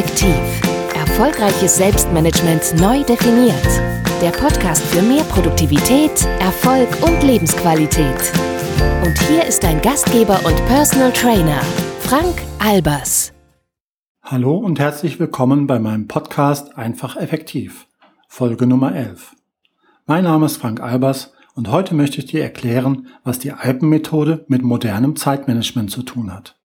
Effektiv. Erfolgreiches Selbstmanagement neu definiert. Der Podcast für mehr Produktivität, Erfolg und Lebensqualität. Und hier ist dein Gastgeber und Personal Trainer, Frank Albers. Hallo und herzlich willkommen bei meinem Podcast Einfach Effektiv, Folge Nummer 11. Mein Name ist Frank Albers und heute möchte ich dir erklären, was die Alpenmethode mit modernem Zeitmanagement zu tun hat.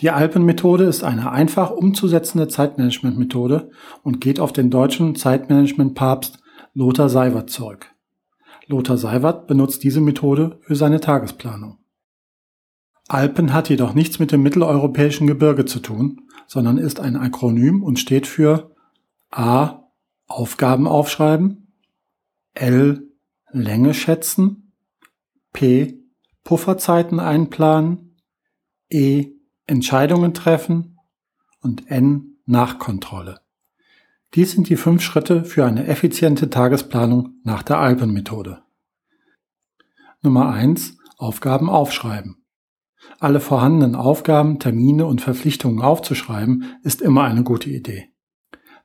Die Alpenmethode ist eine einfach umzusetzende Zeitmanagementmethode und geht auf den deutschen Zeitmanagement-Papst Lothar Seiwert zurück. Lothar Seiwert benutzt diese Methode für seine Tagesplanung. Alpen hat jedoch nichts mit dem mitteleuropäischen Gebirge zu tun, sondern ist ein Akronym und steht für A. Aufgaben aufschreiben, L. Länge schätzen, P. Pufferzeiten einplanen, E. Entscheidungen treffen und N Nachkontrolle. Dies sind die fünf Schritte für eine effiziente Tagesplanung nach der Alpenmethode. Nummer eins: Aufgaben aufschreiben. Alle vorhandenen Aufgaben, Termine und Verpflichtungen aufzuschreiben, ist immer eine gute Idee.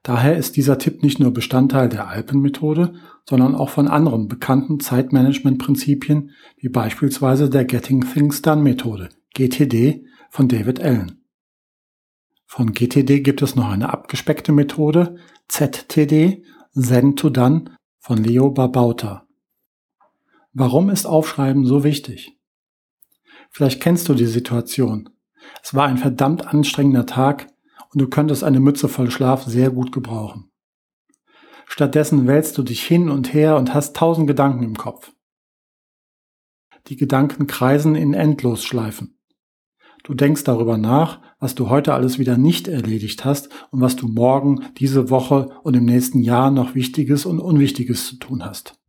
Daher ist dieser Tipp nicht nur Bestandteil der Alpenmethode, sondern auch von anderen bekannten Zeitmanagement-Prinzipien, wie beispielsweise der Getting Things Done Methode, GTD, von David Allen. Von GTD gibt es noch eine abgespeckte Methode, ZTD, Zen to Done, von Leo Babauta. Warum ist Aufschreiben so wichtig? Vielleicht kennst du die Situation. Es war ein verdammt anstrengender Tag und du könntest eine Mütze voll Schlaf sehr gut gebrauchen. Stattdessen wälzt du dich hin und her und hast tausend Gedanken im Kopf. Die Gedanken kreisen in Endlosschleifen. Du denkst darüber nach, was du heute alles wieder nicht erledigt hast und was du morgen, diese Woche und im nächsten Jahr noch Wichtiges und Unwichtiges zu tun hast.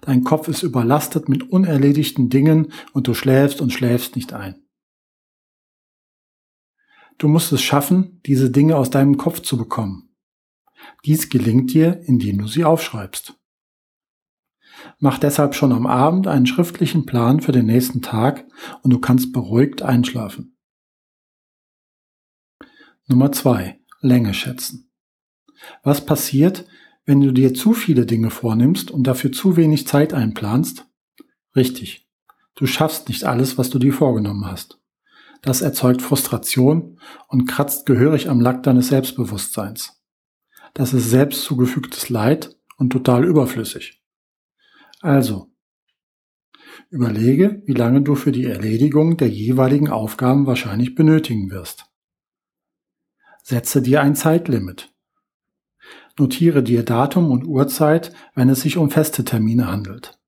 Dein Kopf ist überlastet mit unerledigten Dingen und du schläfst und schläfst nicht ein. Du musst es schaffen, diese Dinge aus deinem Kopf zu bekommen. Dies gelingt dir, indem du sie aufschreibst. Mach deshalb schon am Abend einen schriftlichen Plan für den nächsten Tag und du kannst beruhigt einschlafen. Nummer zwei: Länge schätzen. Was passiert, wenn du dir zu viele Dinge vornimmst und dafür zu wenig Zeit einplanst? Richtig. Du schaffst nicht alles, was du dir vorgenommen hast. Das erzeugt Frustration und kratzt gehörig am Lack deines Selbstbewusstseins. Das ist selbst zugefügtes Leid und total überflüssig. Also, überlege, wie lange du für die Erledigung der jeweiligen Aufgaben wahrscheinlich benötigen wirst. Setze dir ein Zeitlimit. Notiere dir Datum und Uhrzeit, wenn es sich um feste Termine handelt.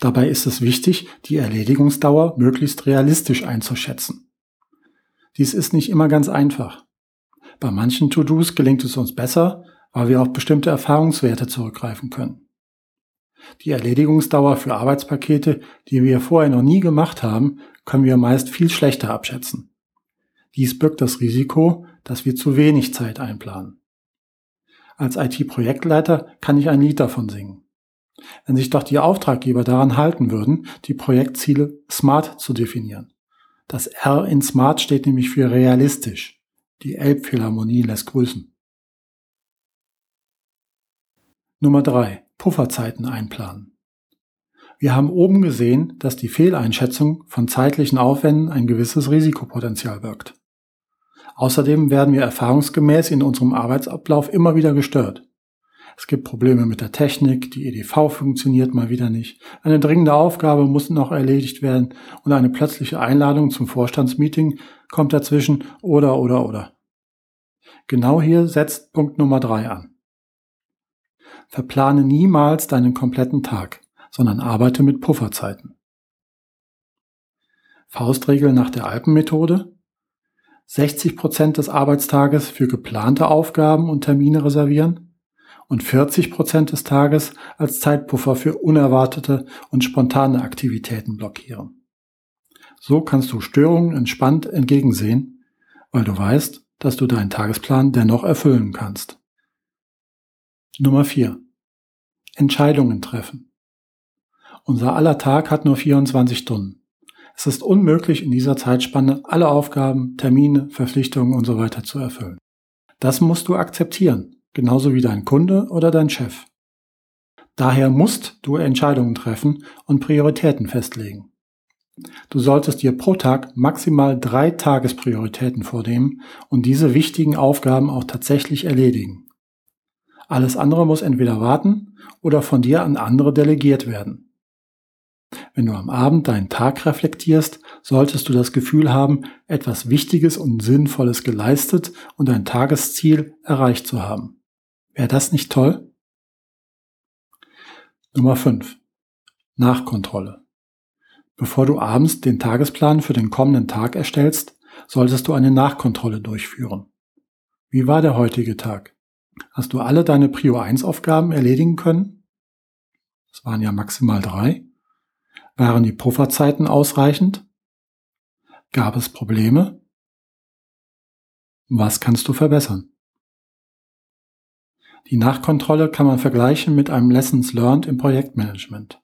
Dabei ist es wichtig, die Erledigungsdauer möglichst realistisch einzuschätzen. Dies ist nicht immer ganz einfach. Bei manchen To-Dos gelingt es uns besser, weil wir auf bestimmte Erfahrungswerte zurückgreifen können. Die Erledigungsdauer für Arbeitspakete, die wir vorher noch nie gemacht haben, können wir meist viel schlechter abschätzen. Dies birgt das Risiko, dass wir zu wenig Zeit einplanen. Als IT-Projektleiter kann ich ein Lied davon singen. Wenn sich doch die Auftraggeber daran halten würden, die Projektziele SMART zu definieren. Das R in SMART steht nämlich für realistisch. Die Elbphilharmonie lässt grüßen. Nummer drei: Pufferzeiten einplanen. Wir haben oben gesehen, dass die Fehleinschätzung von zeitlichen Aufwänden ein gewisses Risikopotenzial birgt. Außerdem werden wir erfahrungsgemäß in unserem Arbeitsablauf immer wieder gestört. Es gibt Probleme mit der Technik, die EDV funktioniert mal wieder nicht, eine dringende Aufgabe muss noch erledigt werden und eine plötzliche Einladung zum Vorstandsmeeting kommt dazwischen oder oder oder. Genau hier setzt Punkt Nummer drei an. Verplane niemals deinen kompletten Tag, sondern arbeite mit Pufferzeiten. Faustregel nach der Alpenmethode. 60 Prozent des Arbeitstages für geplante Aufgaben und Termine reservieren und 40 Prozent des Tages als Zeitpuffer für unerwartete und spontane Aktivitäten blockieren. So kannst du Störungen entspannt entgegensehen, weil du weißt, dass du deinen Tagesplan dennoch erfüllen kannst. Nummer 4. Entscheidungen treffen. Unser aller Tag hat nur 24 Stunden. Es ist unmöglich, in dieser Zeitspanne alle Aufgaben, Termine, Verpflichtungen und so weiter zu erfüllen. Das musst du akzeptieren, genauso wie dein Kunde oder dein Chef. Daher musst du Entscheidungen treffen und Prioritäten festlegen. Du solltest dir pro Tag maximal drei Tagesprioritäten vornehmen und diese wichtigen Aufgaben auch tatsächlich erledigen. Alles andere muss entweder warten oder von dir an andere delegiert werden. Wenn du am Abend deinen Tag reflektierst, solltest du das Gefühl haben, etwas Wichtiges und Sinnvolles geleistet und dein Tagesziel erreicht zu haben. Wäre das nicht toll? Nummer 5. Nachkontrolle. Bevor du abends den Tagesplan für den kommenden Tag erstellst, solltest du eine Nachkontrolle durchführen. Wie war der heutige Tag? Hast du alle deine Prio 1 Aufgaben erledigen können? Es waren ja maximal drei. Waren die Pufferzeiten ausreichend? Gab es Probleme? Was kannst du verbessern? Die Nachkontrolle kann man vergleichen mit einem Lessons Learned im Projektmanagement.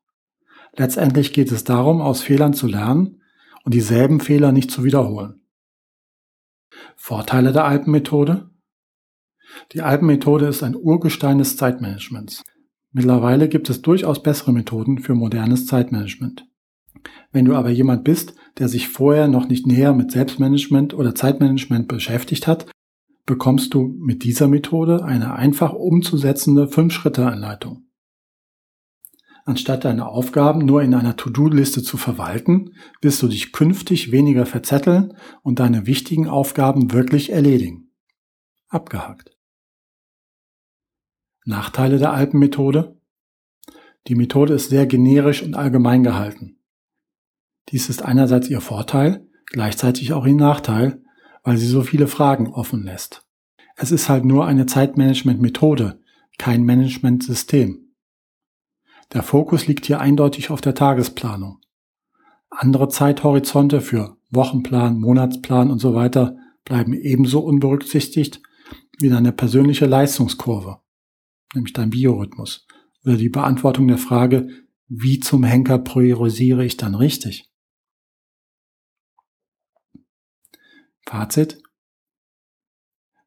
Letztendlich geht es darum, aus Fehlern zu lernen und dieselben Fehler nicht zu wiederholen. Vorteile der Alpenmethode? Die Alpenmethode ist ein Urgestein des Zeitmanagements. Mittlerweile gibt es durchaus bessere Methoden für modernes Zeitmanagement. Wenn du aber jemand bist, der sich vorher noch nicht näher mit Selbstmanagement oder Zeitmanagement beschäftigt hat, bekommst du mit dieser Methode eine einfach umzusetzende 5-Schritte-Anleitung. Anstatt deine Aufgaben nur in einer To-Do-Liste zu verwalten, wirst du dich künftig weniger verzetteln und deine wichtigen Aufgaben wirklich erledigen. Abgehakt. Nachteile der Alpenmethode? Die Methode ist sehr generisch und allgemein gehalten. Dies ist einerseits ihr Vorteil, gleichzeitig auch ihr Nachteil, weil sie so viele Fragen offen lässt. Es ist halt nur eine Zeitmanagement-Methode, kein Management-System. Der Fokus liegt hier eindeutig auf der Tagesplanung. Andere Zeithorizonte für Wochenplan, Monatsplan und so weiter bleiben ebenso unberücksichtigt wie deine persönliche Leistungskurve nämlich dein Biorhythmus. Oder die Beantwortung der Frage, wie zum Henker priorisiere ich dann richtig? Fazit.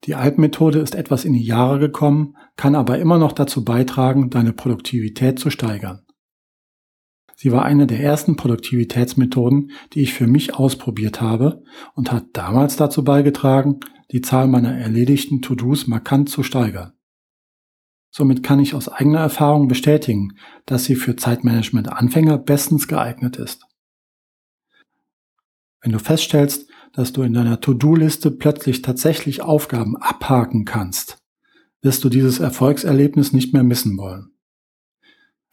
Die Alpenmethode ist etwas in die Jahre gekommen, kann aber immer noch dazu beitragen, deine Produktivität zu steigern. Sie war eine der ersten Produktivitätsmethoden, die ich für mich ausprobiert habe und hat damals dazu beigetragen, die Zahl meiner erledigten To-Dos markant zu steigern. Somit kann ich aus eigener Erfahrung bestätigen, dass sie für Zeitmanagement-Anfänger bestens geeignet ist. Wenn du feststellst, dass du in deiner To-Do-Liste plötzlich tatsächlich Aufgaben abhaken kannst, wirst du dieses Erfolgserlebnis nicht mehr missen wollen.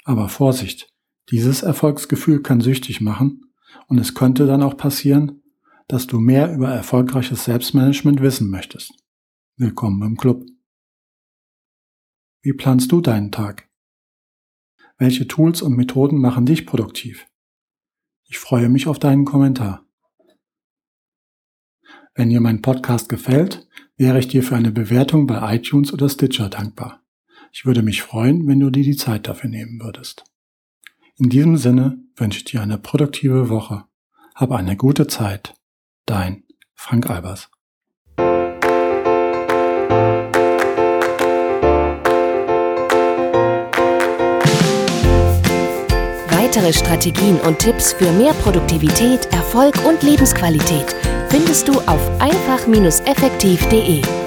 Aber Vorsicht, dieses Erfolgsgefühl kann süchtig machen und es könnte dann auch passieren, dass du mehr über erfolgreiches Selbstmanagement wissen möchtest. Willkommen im Club. Wie planst du deinen Tag? Welche Tools und Methoden machen dich produktiv? Ich freue mich auf deinen Kommentar. Wenn dir mein Podcast gefällt, wäre ich dir für eine Bewertung bei iTunes oder Stitcher dankbar. Ich würde mich freuen, wenn du dir die Zeit dafür nehmen würdest. In diesem Sinne wünsche ich dir eine produktive Woche. Hab eine gute Zeit. Dein Frank Albers. Weitere Strategien und Tipps für mehr Produktivität, Erfolg und Lebensqualität findest du auf einfach-effektiv.de.